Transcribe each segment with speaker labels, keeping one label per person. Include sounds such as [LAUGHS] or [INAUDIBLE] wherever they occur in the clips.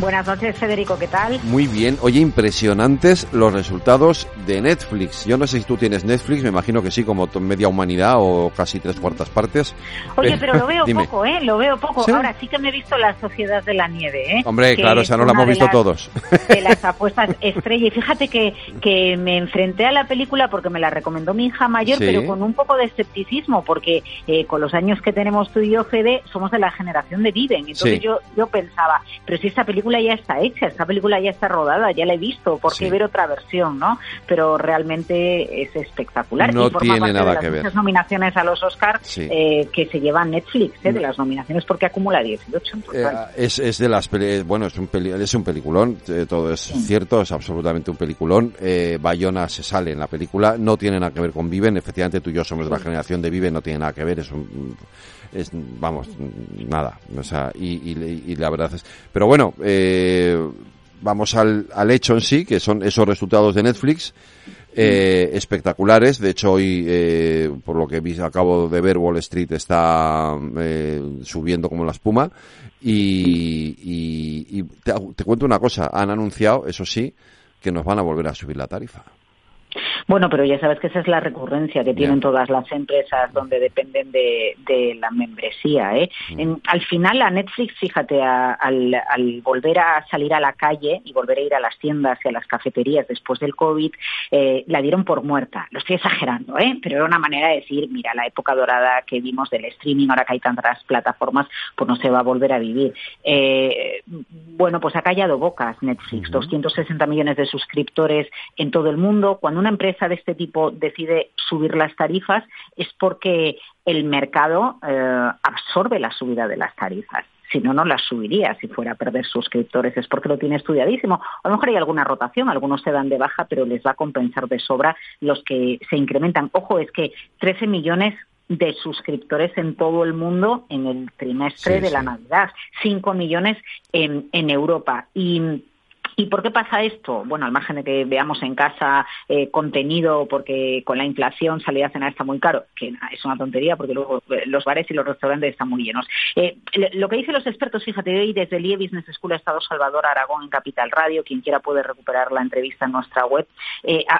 Speaker 1: Buenas noches, Federico, ¿qué tal?
Speaker 2: Muy bien. Oye, impresionantes los resultados de Netflix. Yo no sé si tú tienes Netflix, me imagino que sí, como media humanidad o casi tres cuartas partes.
Speaker 1: Oye, pero lo veo [LAUGHS] poco, ¿eh? Lo veo poco. Ahora sí que me he visto La Sociedad de la Nieve, ¿eh?
Speaker 2: Hombre, claro, esa no la hemos visto todos.
Speaker 1: De las [LAUGHS] apuestas estrella. Y fíjate que, que me enfrenté a la película porque me la recomendó mi hija mayor, pero con un poco de escepticismo, porque eh, con los años que tenemos tú y yo, Fede, somos de la generación de Viven. Entonces yo, yo pensaba, pero si esta película película ya está hecha, esta película ya está rodada, ya la he visto, ¿por qué ver otra versión, no? Pero realmente es espectacular.
Speaker 2: No tiene nada que ver.
Speaker 1: nominaciones a los Oscars eh, que se lleva Netflix, eh, de las nominaciones, porque acumula 18
Speaker 2: eh, es, es de las bueno, es un, es un peliculón, todo es cierto, es absolutamente un peliculón. Bayona se sale en la película, no tiene nada que ver con Viven, efectivamente tú y yo somos de la generación de Viven, no tiene nada que ver, es un es, vamos, nada. O sea, y, la verdad es. Pero bueno, eh, vamos al, al hecho en sí, que son esos resultados de Netflix. Eh, espectaculares. De hecho, hoy, eh, por lo que vi, acabo de ver, Wall Street está eh, subiendo como la espuma. Y, y, te, cuento una cosa. Han anunciado, eso sí, que nos van a volver a subir la tarifa.
Speaker 1: Bueno, pero ya sabes que esa es la recurrencia que tienen todas las empresas donde dependen de, la membresía. ¿eh? Mm. al final, a Netflix, fíjate, al, volver a salir a la calle y volver a ir a las tiendas y a las cafeterías después del COVID, eh, la dieron por muerta. Lo estoy exagerando, ¿eh? pero era una manera de decir, mira, la época dorada que vimos del streaming, ahora que hay tantas plataformas, pues no se va a volver a vivir. Eh, bueno, pues ha callado bocas Netflix, 260 millones de suscriptores en todo el mundo. Cuando una empresa de este tipo decide subir las tarifas es porque el mercado eh, absorbe la subida de las tarifas. Si no, no las subiría si fuera a perder suscriptores. Es porque lo tiene estudiadísimo. A lo mejor hay alguna rotación, algunos se dan de baja, pero les va a compensar de sobra los que se incrementan. Ojo, es que 13 millones de suscriptores en todo el mundo en el trimestre de la Navidad, 5 millones en, en Europa. Y ¿Y por qué pasa esto? Bueno, al margen de que veamos en casa eh, contenido, porque con la inflación salir a cenar está muy caro, que es una tontería porque luego eh, los bares y los restaurantes están muy llenos. Eh, lo que dicen los expertos, fíjate, hoy desde el IE Business School ha estado Salvador Aragón en Capital Radio, quien quiera puede recuperar la entrevista en nuestra web,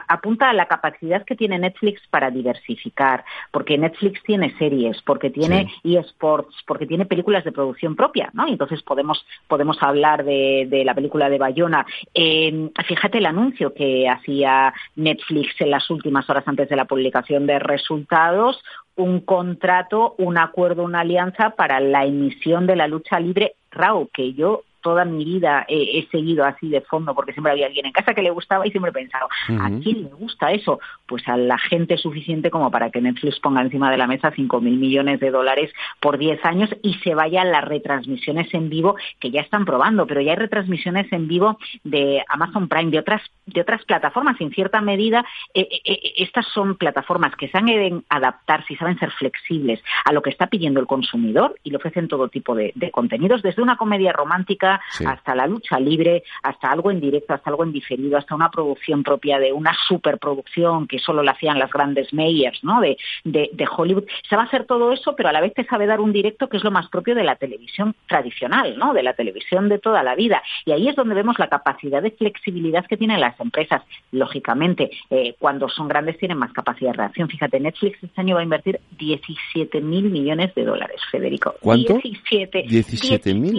Speaker 1: apunta a la capacidad que tiene Netflix para diversificar, porque Netflix tiene series, porque tiene eSports, porque tiene películas de producción propia, ¿no? Y entonces podemos, podemos hablar de, de la película de Bayona fíjate el anuncio que hacía Netflix en las últimas horas antes de la publicación de resultados, un contrato, un acuerdo, una alianza para la emisión de la lucha libre RAW, que yo toda mi vida he, seguido así de fondo porque siempre había alguien en casa que le gustaba y siempre he pensado, ¿a quién le gusta eso? Pues a la gente suficiente como para que Netflix ponga encima de la mesa 5.000 millones de dólares por 10 años y se vayan las retransmisiones en vivo que ya están probando, pero ya hay retransmisiones en vivo de Amazon Prime, de otras, de otras plataformas. En cierta medida, eh, eh, eh, estas son plataformas que saben adaptarse y saben ser flexibles a lo que está pidiendo el consumidor y le ofrecen todo tipo de contenidos, desde una comedia romántica hasta la lucha libre, hasta algo en directo, hasta algo en diferido, hasta una producción propia de una superproducción que solo la hacían las grandes mayors ¿no? de, de, Hollywood. Se va a hacer todo eso, pero a la vez te sabe dar un directo que es lo más propio de la televisión tradicional, ¿no? de la televisión de toda la vida. Y ahí es donde vemos la capacidad de flexibilidad que tienen las empresas. Lógicamente, eh, cuando son grandes tienen más capacidad de reacción. Fíjate, Netflix este año va a invertir 17 mil millones de dólares, Federico.
Speaker 2: ¿Cuánto?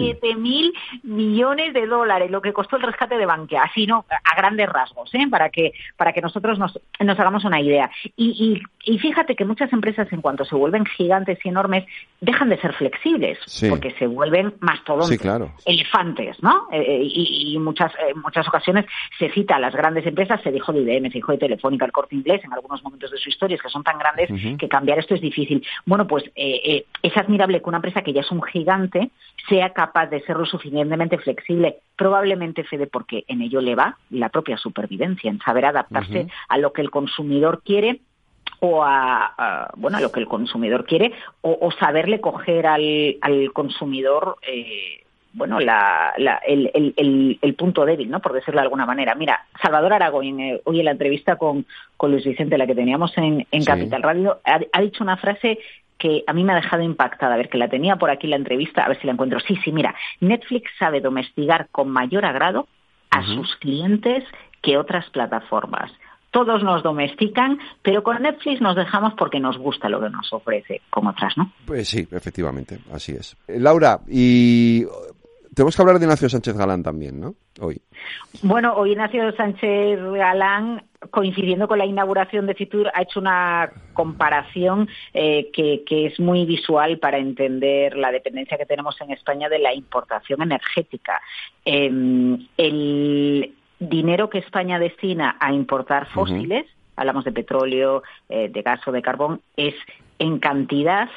Speaker 1: 17 mil millones de dólares, lo que costó el rescate de Bankia, así no, a grandes rasgos, ¿eh? para que para que nosotros nos, nos hagamos una idea. Y, y, fíjate que muchas empresas, en cuanto se vuelven gigantes y enormes, dejan de ser flexibles, porque se vuelven mastodontes, elefantes, ¿no? Eh, eh, y, muchas muchas ocasiones se cita a las grandes empresas, se dijo de IBM, se dijo de Telefónica, el Corte Inglés, en algunos momentos de su historia, que son tan grandes que cambiar esto es difícil. Bueno, pues es admirable que una empresa que ya es un gigante sea capaz de ser lo suficientemente flexible, probablemente, Fede, porque en ello le va la propia supervivencia, en saber adaptarse a lo que el consumidor quiere o a, bueno a lo que el consumidor quiere o, saberle coger al, al consumidor eh, bueno, la, el, el, el, punto débil, ¿no? Por decirlo de alguna manera. Mira, Salvador Aragón, eh, hoy en la entrevista con, con Luis Vicente, la que teníamos en, en Capital Radio, ha, dicho una frase que a mí me ha dejado impactada. A ver, que la tenía por aquí la entrevista, a ver si la encuentro. Sí, sí, mira, Netflix sabe domesticar con mayor agrado a sus clientes que otras plataformas todos nos domestican, pero con Netflix nos dejamos porque nos gusta lo que nos ofrece, como otras, ¿no?
Speaker 2: Pues sí, efectivamente, así es. Laura, y tenemos que hablar de Ignacio Sánchez Galán también, ¿no? Hoy.
Speaker 1: Bueno, hoy Ignacio Sánchez Galán, coincidiendo con la inauguración de Fitur, ha hecho una comparación eh, que, es muy visual para entender la dependencia que tenemos en España de la importación energética. Em, el dinero que España destina a importar fósiles, hablamos de petróleo, eh, de gas o de carbón, es en cantidad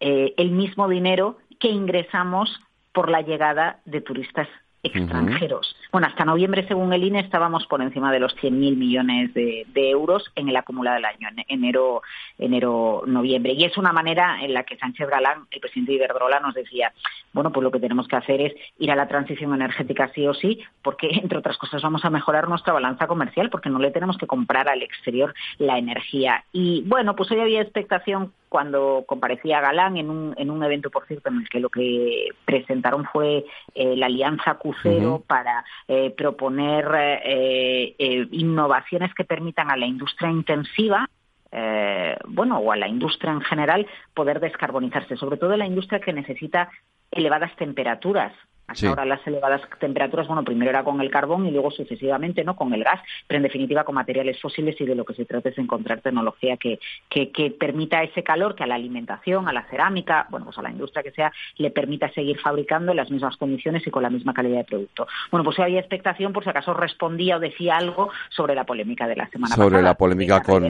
Speaker 1: eh, el mismo dinero que ingresamos por la llegada de turistas extranjeros. Bueno, hasta noviembre, según el INE, estábamos por encima de los 100.000 millones de, euros en el acumulado del año, en enero, enero, noviembre. Y es una manera en la que Sánchez Galán, el presidente de Iberdrola, nos decía, bueno, pues lo que tenemos que hacer es ir a la transición energética sí o sí, porque, [LAUGHS] entre otras cosas, vamos a mejorar nuestra balanza comercial, porque no le tenemos que comprar al exterior la energía. Y, bueno, pues hoy había expectación cuando comparecía Galán en un, en un evento, por cierto, en el que lo que presentaron fue eh, la alianza Cucero para eh, proponer eh, innovaciones que permitan a la industria intensiva bueno, o a la industria en general, poder descarbonizarse, sobre todo la industria que necesita elevadas temperaturas hasta ahora las elevadas temperaturas, bueno, primero era con el carbón y luego sucesivamente no con el gas, pero en definitiva con materiales fósiles y de lo que se trata es encontrar tecnología que, que, que, permita ese calor que a la alimentación, a la cerámica, bueno, pues a la industria que sea, le permita seguir fabricando en las mismas condiciones y con la misma calidad de producto. Bueno, pues había expectación por si acaso respondía o decía algo sobre la polémica de la semana
Speaker 2: pasada.
Speaker 1: Sobre
Speaker 2: la polémica con,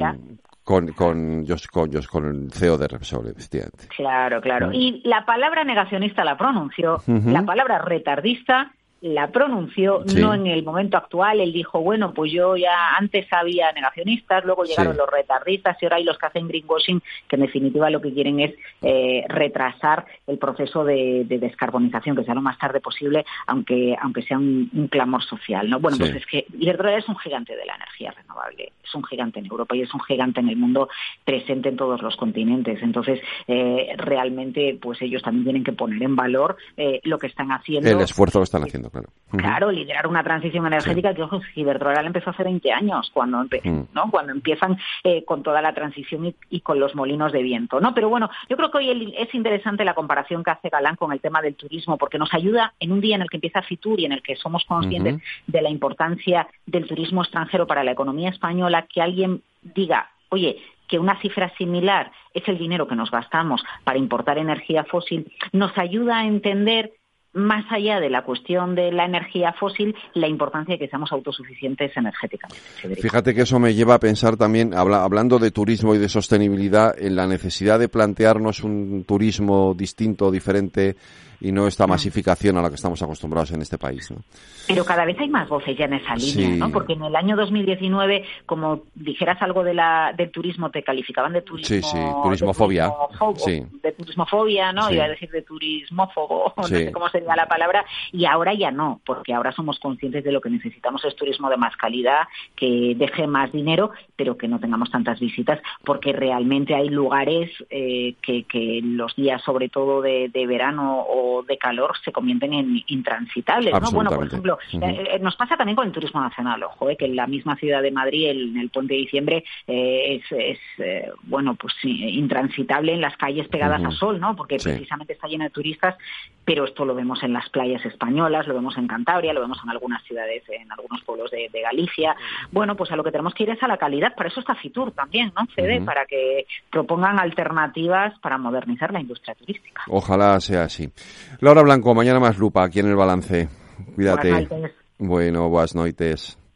Speaker 2: con, con, con, con el CEO de Repsol, efectivamente.
Speaker 1: Claro, claro. Y la palabra negacionista la pronunció, la palabra retardista la pronunció, no en el momento actual. Él dijo, bueno, pues yo ya antes había negacionistas, luego llegaron los retardistas y ahora hay los que hacen greenwashing, que en definitiva lo que quieren es eh, retrasar el proceso de, descarbonización, que sea lo más tarde posible, aunque, aunque sea un, clamor social. ¿no? Bueno, pues es que Iberdrola es un gigante de la energía renovable, es un gigante en Europa y es un gigante en el mundo presente en todos los continentes. Entonces, eh, realmente, pues ellos también tienen que poner en valor eh, lo que están haciendo.
Speaker 2: El esfuerzo que están haciendo claro.
Speaker 1: Claro, liderar una transición energética que, ojo, Iberdrola empezó hace 20 años, cuando, ¿no? cuando empiezan eh, con toda la transición y, con los molinos de viento, ¿no? Pero bueno, yo creo que hoy es interesante la comparación que hace Galán con el tema del turismo, porque nos ayuda en un día en el que empieza Fitur y en el que somos conscientes de la importancia del turismo extranjero para la economía española, que alguien diga, oye, que una cifra similar es el dinero que nos gastamos para importar energía fósil, nos ayuda a entender más allá de la cuestión de la energía fósil, la importancia de que seamos autosuficientes energéticamente.
Speaker 2: Fíjate que eso me lleva a pensar también, hablando de turismo y de sostenibilidad, en la necesidad de plantearnos un turismo distinto, diferente, y no esta mm. masificación a la que estamos acostumbrados en este país. ¿no?
Speaker 1: Pero cada vez hay más voces ya en esa línea, ¿no? Porque en el año 2019, como dijeras algo de la, del turismo, te calificaban de turismo...
Speaker 2: Sí, sí, turismofobia.
Speaker 1: sí. Turismofobia, ¿no? Iba a decir de turismófobo, [LAUGHS] no sé cómo sería la palabra, y ahora ya no, porque ahora somos conscientes de lo que necesitamos es turismo de más calidad, que deje más dinero, pero que no tengamos tantas visitas, porque realmente hay lugares eh, que, que los días, sobre todo de, de verano o de calor se convierten en intransitables. ¿no? Bueno, por ejemplo, eh, eh, nos pasa también con el turismo nacional, ojo, eh, que en la misma ciudad de Madrid, en el puente de diciembre, es, es bueno, pues intransitable en las calles pegadas a sol, ¿no? Porque precisamente está lleno de turistas, pero esto lo vemos en las playas españolas, lo vemos en Cantabria, lo vemos en algunas ciudades, en algunos pueblos de, Galicia. Bueno, pues a lo que tenemos que ir es a la calidad, para eso está Fitur también, ¿no? CD, para que propongan alternativas para modernizar la industria turística.
Speaker 2: Ojalá sea así. Laura Blanco, mañana más lupa aquí en el balance. Cuídate.
Speaker 1: Buenas
Speaker 2: Bueno, buenas noites.